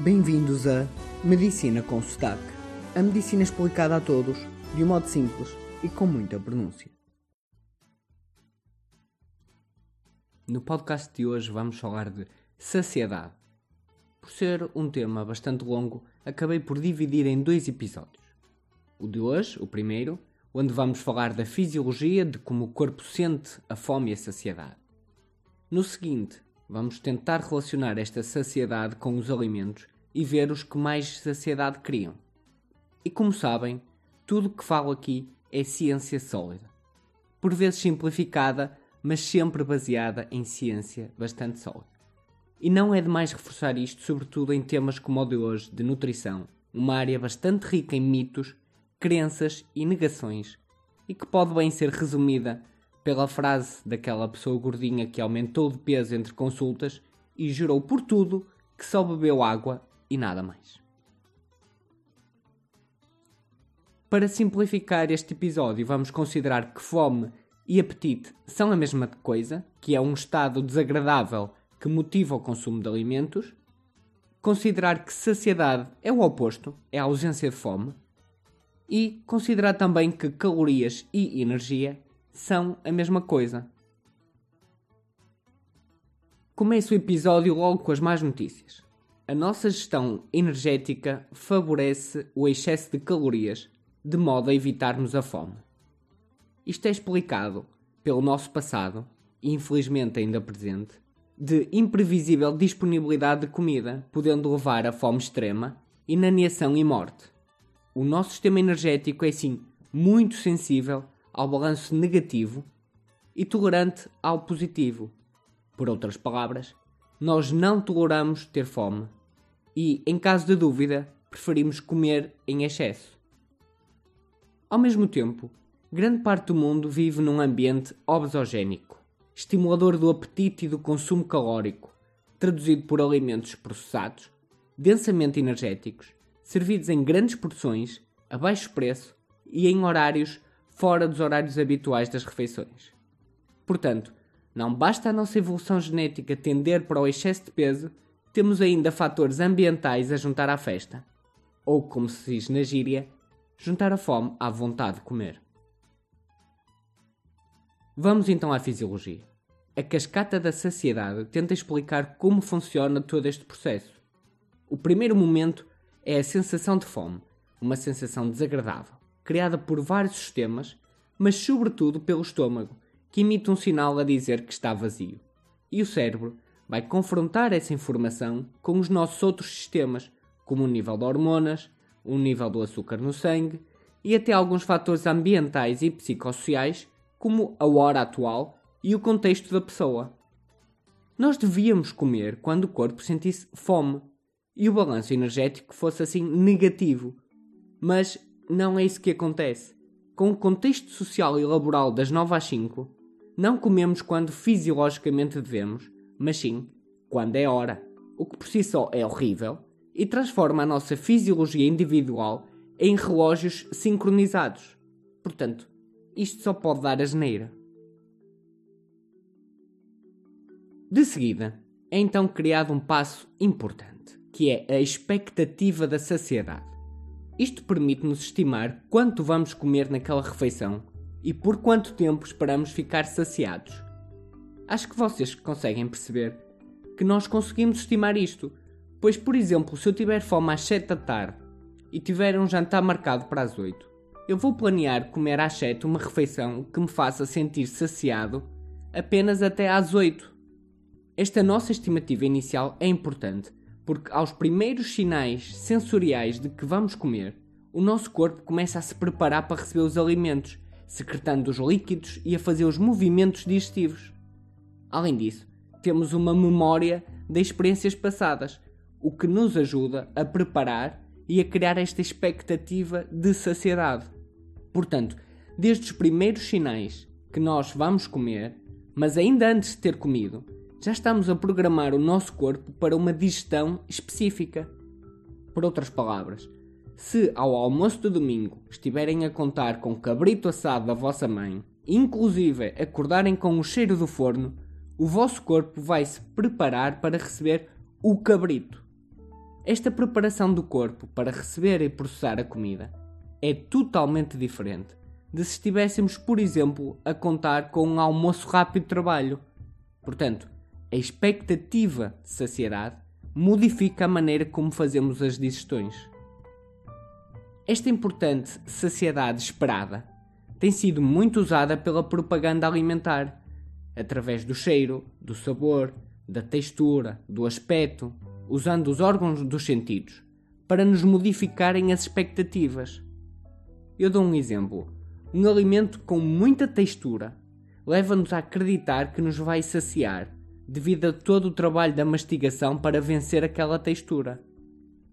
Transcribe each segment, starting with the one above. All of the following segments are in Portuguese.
Bem-vindos a Medicina com Sotaque. A medicina explicada a todos, de um modo simples e com muita pronúncia. No podcast de hoje vamos falar de saciedade. Por ser um tema bastante longo, acabei por dividir em dois episódios. O de hoje, o primeiro, onde vamos falar da fisiologia de como o corpo sente a fome e a saciedade. No seguinte, vamos tentar relacionar esta saciedade com os alimentos e ver os que mais saciedade criam. E como sabem, tudo o que falo aqui é ciência sólida. Por vezes simplificada, mas sempre baseada em ciência bastante sólida. E não é demais reforçar isto, sobretudo em temas como o de hoje, de nutrição, uma área bastante rica em mitos, crenças e negações, e que pode bem ser resumida pela frase daquela pessoa gordinha que aumentou de peso entre consultas e jurou por tudo que só bebeu água e nada mais. Para simplificar este episódio, vamos considerar que fome e apetite são a mesma coisa, que é um estado desagradável que motiva o consumo de alimentos. Considerar que saciedade é o oposto, é a ausência de fome. E considerar também que calorias e energia são a mesma coisa. Começo o episódio logo com as más notícias. A nossa gestão energética favorece o excesso de calorias, de modo a evitarmos a fome. Isto é explicado pelo nosso passado, e infelizmente ainda presente, de imprevisível disponibilidade de comida, podendo levar a fome extrema, inaneação e morte. O nosso sistema energético é sim muito sensível ao balanço negativo e tolerante ao positivo. Por outras palavras, nós não toleramos ter fome e, em caso de dúvida, preferimos comer em excesso. Ao mesmo tempo, grande parte do mundo vive num ambiente obesogénico, estimulador do apetite e do consumo calórico, traduzido por alimentos processados, densamente energéticos, servidos em grandes porções, a baixo preço e em horários fora dos horários habituais das refeições. Portanto, não basta a nossa evolução genética tender para o excesso de peso, temos ainda fatores ambientais a juntar à festa. Ou, como se diz na gíria, juntar a fome à vontade de comer. Vamos então à fisiologia. A cascata da saciedade tenta explicar como funciona todo este processo. O primeiro momento é a sensação de fome, uma sensação desagradável, criada por vários sistemas, mas sobretudo pelo estômago, que emite um sinal a dizer que está vazio. E o cérebro vai confrontar essa informação com os nossos outros sistemas, como o nível de hormonas, o nível do açúcar no sangue e até alguns fatores ambientais e psicossociais, como a hora atual e o contexto da pessoa. Nós devíamos comer quando o corpo sentisse fome e o balanço energético fosse assim negativo. Mas não é isso que acontece. Com o contexto social e laboral das 9 às 5, não comemos quando fisiologicamente devemos, mas sim quando é hora, o que por si só é horrível e transforma a nossa fisiologia individual em relógios sincronizados. Portanto, isto só pode dar asneira. De seguida, é então criado um passo importante, que é a expectativa da saciedade. Isto permite-nos estimar quanto vamos comer naquela refeição e por quanto tempo esperamos ficar saciados. Acho que vocês conseguem perceber que nós conseguimos estimar isto, pois, por exemplo, se eu tiver fome às 7 da tarde e tiver um jantar marcado para as 8, eu vou planear comer às 7 uma refeição que me faça sentir saciado apenas até às 8. Esta nossa estimativa inicial é importante, porque aos primeiros sinais sensoriais de que vamos comer, o nosso corpo começa a se preparar para receber os alimentos secretando os líquidos e a fazer os movimentos digestivos. Além disso, temos uma memória de experiências passadas, o que nos ajuda a preparar e a criar esta expectativa de saciedade. Portanto, desde os primeiros sinais que nós vamos comer, mas ainda antes de ter comido, já estamos a programar o nosso corpo para uma digestão específica. Por outras palavras, se ao almoço de domingo estiverem a contar com cabrito assado da vossa mãe, inclusive acordarem com o cheiro do forno, o vosso corpo vai se preparar para receber o cabrito. Esta preparação do corpo para receber e processar a comida é totalmente diferente de se estivéssemos, por exemplo, a contar com um almoço rápido de trabalho. Portanto, a expectativa de saciedade modifica a maneira como fazemos as digestões. Esta importante saciedade esperada tem sido muito usada pela propaganda alimentar, através do cheiro, do sabor, da textura, do aspecto, usando os órgãos dos sentidos, para nos modificarem as expectativas. Eu dou um exemplo. Um alimento com muita textura leva-nos a acreditar que nos vai saciar, devido a todo o trabalho da mastigação para vencer aquela textura.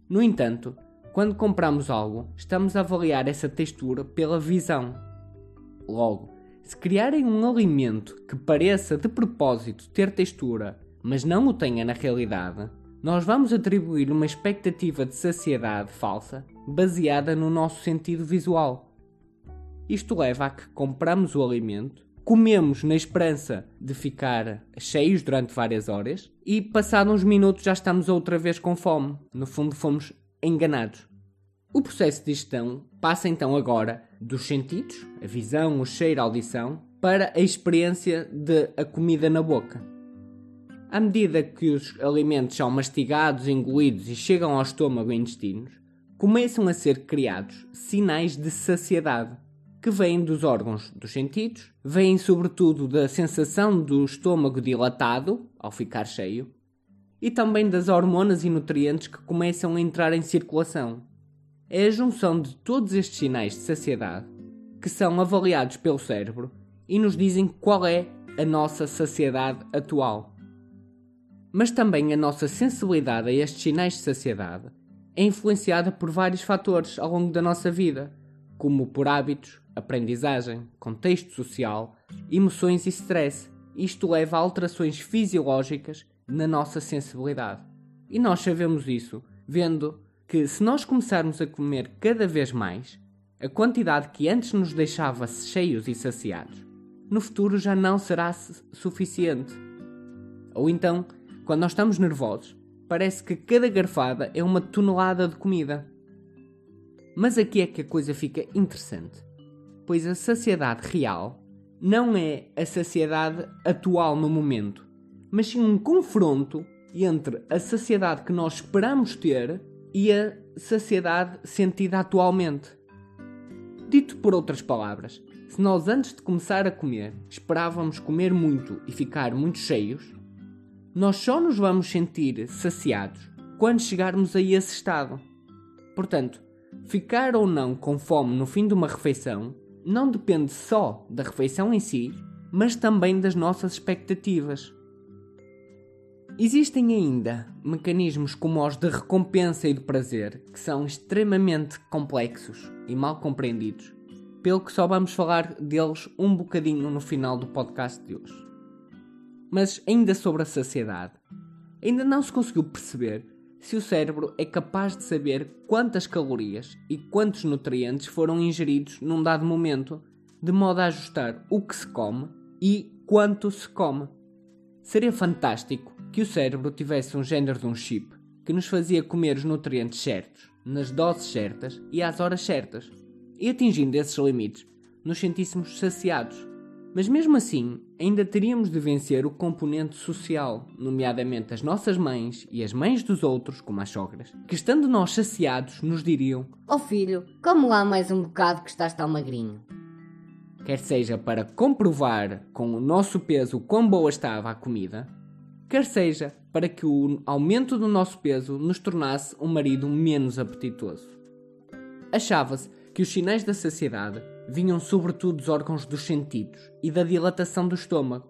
No entanto, quando compramos algo, estamos a avaliar essa textura pela visão. Logo, se criarem um alimento que pareça de propósito ter textura, mas não o tenha na realidade, nós vamos atribuir uma expectativa de saciedade falsa baseada no nosso sentido visual. Isto leva a que compramos o alimento, comemos na esperança de ficar cheios durante várias horas e, passados uns minutos, já estamos outra vez com fome. No fundo, fomos enganados. O processo de digestão passa então agora dos sentidos, a visão, o cheiro, a audição, para a experiência de a comida na boca. À medida que os alimentos são mastigados, engolidos e chegam ao estômago e intestinos, começam a ser criados sinais de saciedade, que vêm dos órgãos dos sentidos, vêm sobretudo da sensação do estômago dilatado, ao ficar cheio, e também das hormonas e nutrientes que começam a entrar em circulação. É a junção de todos estes sinais de saciedade que são avaliados pelo cérebro e nos dizem qual é a nossa saciedade atual. Mas também a nossa sensibilidade a estes sinais de saciedade é influenciada por vários fatores ao longo da nossa vida, como por hábitos, aprendizagem, contexto social, emoções e stress. Isto leva a alterações fisiológicas na nossa sensibilidade. E nós sabemos isso vendo que se nós começarmos a comer cada vez mais, a quantidade que antes nos deixava cheios e saciados, no futuro já não será suficiente. Ou então, quando nós estamos nervosos, parece que cada garfada é uma tonelada de comida. Mas aqui é que a coisa fica interessante, pois a saciedade real não é a saciedade atual no momento, mas sim um confronto entre a saciedade que nós esperamos ter e a saciedade sentida atualmente. Dito por outras palavras, se nós antes de começar a comer esperávamos comer muito e ficar muito cheios, nós só nos vamos sentir saciados quando chegarmos a esse estado. Portanto, ficar ou não com fome no fim de uma refeição não depende só da refeição em si, mas também das nossas expectativas. Existem ainda mecanismos como os de recompensa e de prazer que são extremamente complexos e mal compreendidos, pelo que só vamos falar deles um bocadinho no final do podcast de hoje. Mas ainda sobre a saciedade, ainda não se conseguiu perceber se o cérebro é capaz de saber quantas calorias e quantos nutrientes foram ingeridos num dado momento, de modo a ajustar o que se come e quanto se come. Seria fantástico que o cérebro tivesse um género de um chip que nos fazia comer os nutrientes certos, nas doses certas e às horas certas, e atingindo esses limites, nos sentíssemos saciados. Mas mesmo assim, ainda teríamos de vencer o componente social, nomeadamente as nossas mães e as mães dos outros, como as sogras, que estando nós saciados, nos diriam: Ó oh filho, come lá mais um bocado que estás tão magrinho. Quer seja para comprovar com o nosso peso quão boa estava a comida, quer seja para que o aumento do nosso peso nos tornasse um marido menos apetitoso. Achava-se que os sinais da saciedade vinham sobretudo dos órgãos dos sentidos e da dilatação do estômago.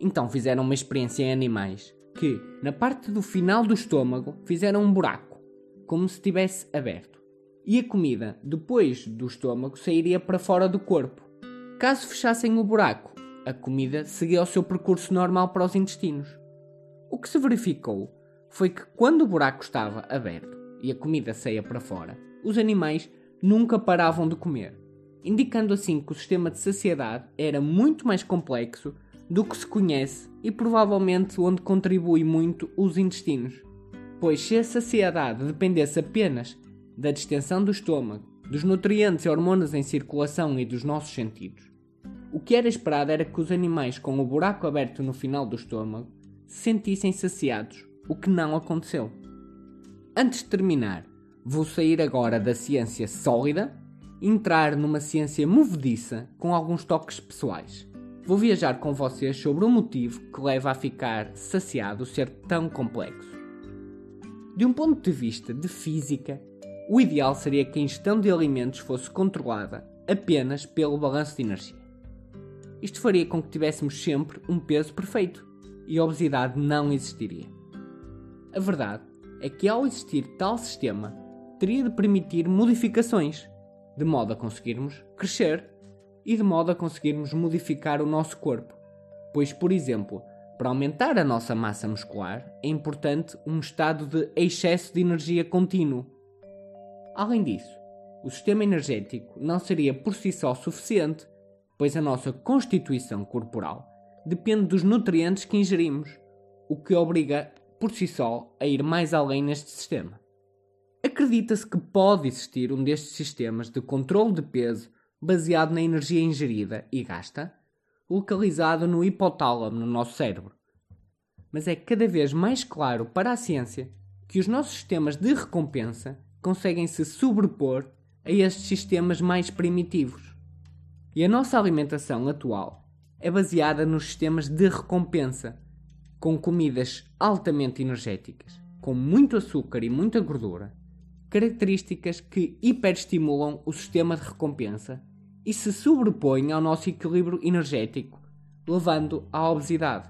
Então fizeram uma experiência em animais que, na parte do final do estômago, fizeram um buraco, como se estivesse aberto. E a comida, depois do estômago, sairia para fora do corpo. Caso fechassem o buraco, a comida seguia o seu percurso normal para os intestinos. O que se verificou foi que quando o buraco estava aberto e a comida saía para fora, os animais nunca paravam de comer, indicando assim que o sistema de saciedade era muito mais complexo do que se conhece e provavelmente onde contribui muito os intestinos. Pois se a saciedade dependesse apenas da distensão do estômago, dos nutrientes e hormonas em circulação e dos nossos sentidos, o que era esperado era que os animais com o buraco aberto no final do estômago se sentissem saciados, o que não aconteceu. Antes de terminar, vou sair agora da ciência sólida entrar numa ciência movediça com alguns toques pessoais. Vou viajar com vocês sobre o motivo que leva a ficar saciado ser tão complexo. De um ponto de vista de física, o ideal seria que a ingestão de alimentos fosse controlada apenas pelo balanço de energia. Isto faria com que tivéssemos sempre um peso perfeito e a obesidade não existiria. A verdade é que, ao existir tal sistema, teria de permitir modificações, de modo a conseguirmos crescer e de modo a conseguirmos modificar o nosso corpo. Pois, por exemplo, para aumentar a nossa massa muscular é importante um estado de excesso de energia contínuo. Além disso, o sistema energético não seria por si só suficiente, pois a nossa constituição corporal depende dos nutrientes que ingerimos, o que obriga por si só a ir mais além neste sistema. Acredita-se que pode existir um destes sistemas de controle de peso baseado na energia ingerida e gasta, localizado no hipotálamo no nosso cérebro. Mas é cada vez mais claro para a ciência que os nossos sistemas de recompensa conseguem se sobrepor a estes sistemas mais primitivos. E a nossa alimentação atual é baseada nos sistemas de recompensa, com comidas altamente energéticas, com muito açúcar e muita gordura, características que hiperestimulam o sistema de recompensa e se sobrepõem ao nosso equilíbrio energético, levando à obesidade.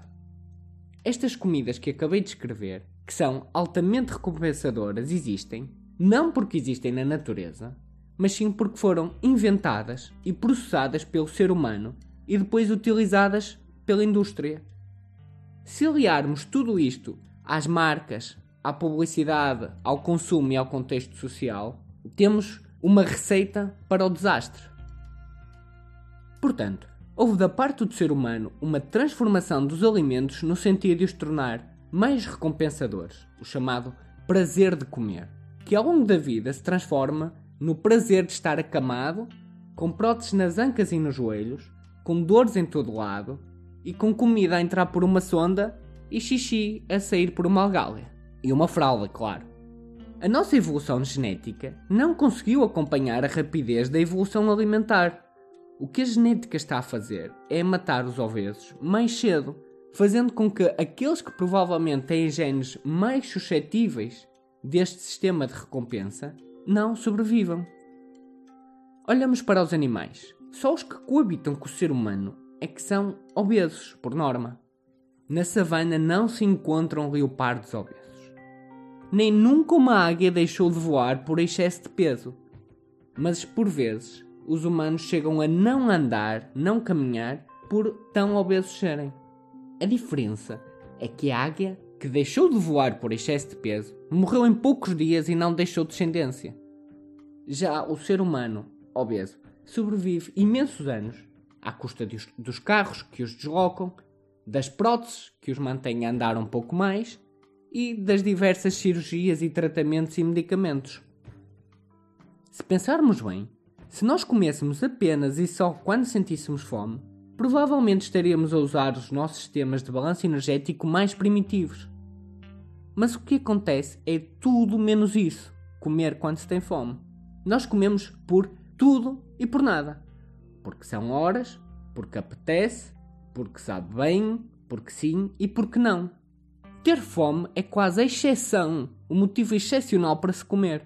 Estas comidas que acabei de escrever, que são altamente recompensadoras, existem não porque existem na natureza, mas sim porque foram inventadas e processadas pelo ser humano e depois utilizadas pela indústria. Se aliarmos tudo isto às marcas, à publicidade, ao consumo e ao contexto social, temos uma receita para o desastre. Portanto, houve da parte do ser humano uma transformação dos alimentos no sentido de os tornar mais recompensadores, o chamado prazer de comer, que ao longo da vida se transforma no prazer de estar acamado, com próteses nas ancas e nos joelhos, com dores em todo lado e com comida a entrar por uma sonda e xixi a sair por uma algália. E uma fralda, claro. A nossa evolução genética não conseguiu acompanhar a rapidez da evolução alimentar. O que a genética está a fazer é matar os obesos mais cedo, fazendo com que aqueles que provavelmente têm genes mais suscetíveis deste sistema de recompensa não sobrevivam. Olhamos para os animais. Só os que coabitam com o ser humano é que são obesos, por norma. Na savana não se encontram leopardos obesos. Nem nunca uma águia deixou de voar por excesso de peso. Mas por vezes os humanos chegam a não andar, não caminhar, por tão obesos serem. A diferença é que a águia, que deixou de voar por excesso de peso, morreu em poucos dias e não deixou descendência. Já o ser humano, obeso, sobrevive imensos anos à custa dos, carros que os deslocam, das próteses que os mantêm a andar um pouco mais e das diversas cirurgias e tratamentos e medicamentos. Se pensarmos bem, se nós comêssemos apenas e só quando sentíssemos fome, provavelmente estaríamos a usar os nossos sistemas de balanço energético mais primitivos. Mas o que acontece é tudo menos isso: comer quando se tem fome. Nós comemos por tudo e por nada. Porque são horas, porque apetece, porque sabe bem, porque sim e porque não. Ter fome é quase a exceção, o motivo excepcional para se comer.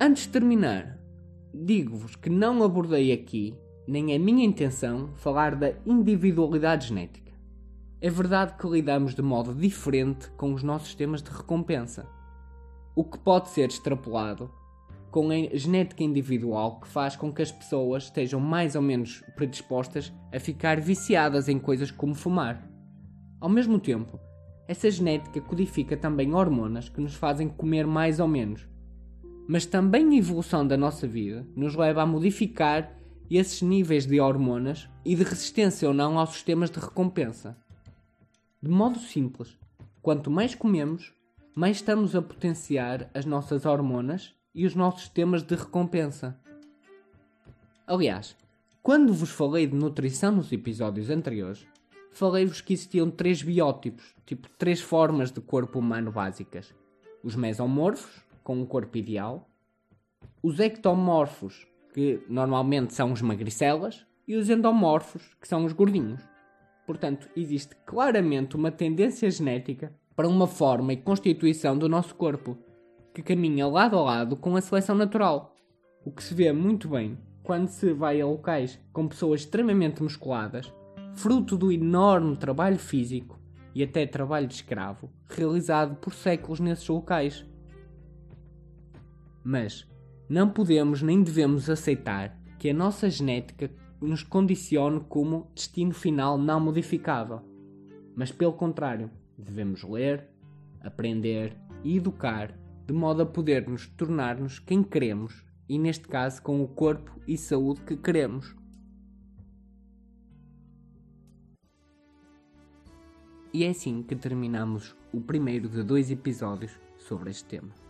Antes de terminar, digo-vos que não abordei aqui, nem é minha intenção, falar da individualidade genética. É verdade que lidamos de modo diferente com os nossos sistemas de recompensa, o que pode ser extrapolado com a genética individual que faz com que as pessoas estejam mais ou menos predispostas a ficar viciadas em coisas como fumar. Ao mesmo tempo, essa genética codifica também hormonas que nos fazem comer mais ou menos. Mas também a evolução da nossa vida nos leva a modificar esses níveis de hormonas e de resistência ou não aos sistemas de recompensa. De modo simples, quanto mais comemos, mais estamos a potenciar as nossas hormonas e os nossos sistemas de recompensa. Aliás, quando vos falei de nutrição nos episódios anteriores, falei-vos que existiam três biótipos, tipo três formas de corpo humano básicas: os mesomorfos, com um corpo ideal, os ectomorfos, que normalmente são os magricelas, e os endomorfos, que são os gordinhos. Portanto, existe claramente uma tendência genética para uma forma e constituição do nosso corpo, que caminha lado a lado com a seleção natural, o que se vê muito bem quando se vai a locais com pessoas extremamente musculadas, fruto do enorme trabalho físico e até trabalho de escravo realizado por séculos nesses locais. Mas não podemos nem devemos aceitar que a nossa genética nos condicione como destino final não modificável. Mas pelo contrário, devemos ler, aprender e educar de modo a podermos tornar-nos quem queremos e, neste caso, com o corpo e saúde que queremos. E é assim que terminamos o primeiro de dois episódios sobre este tema.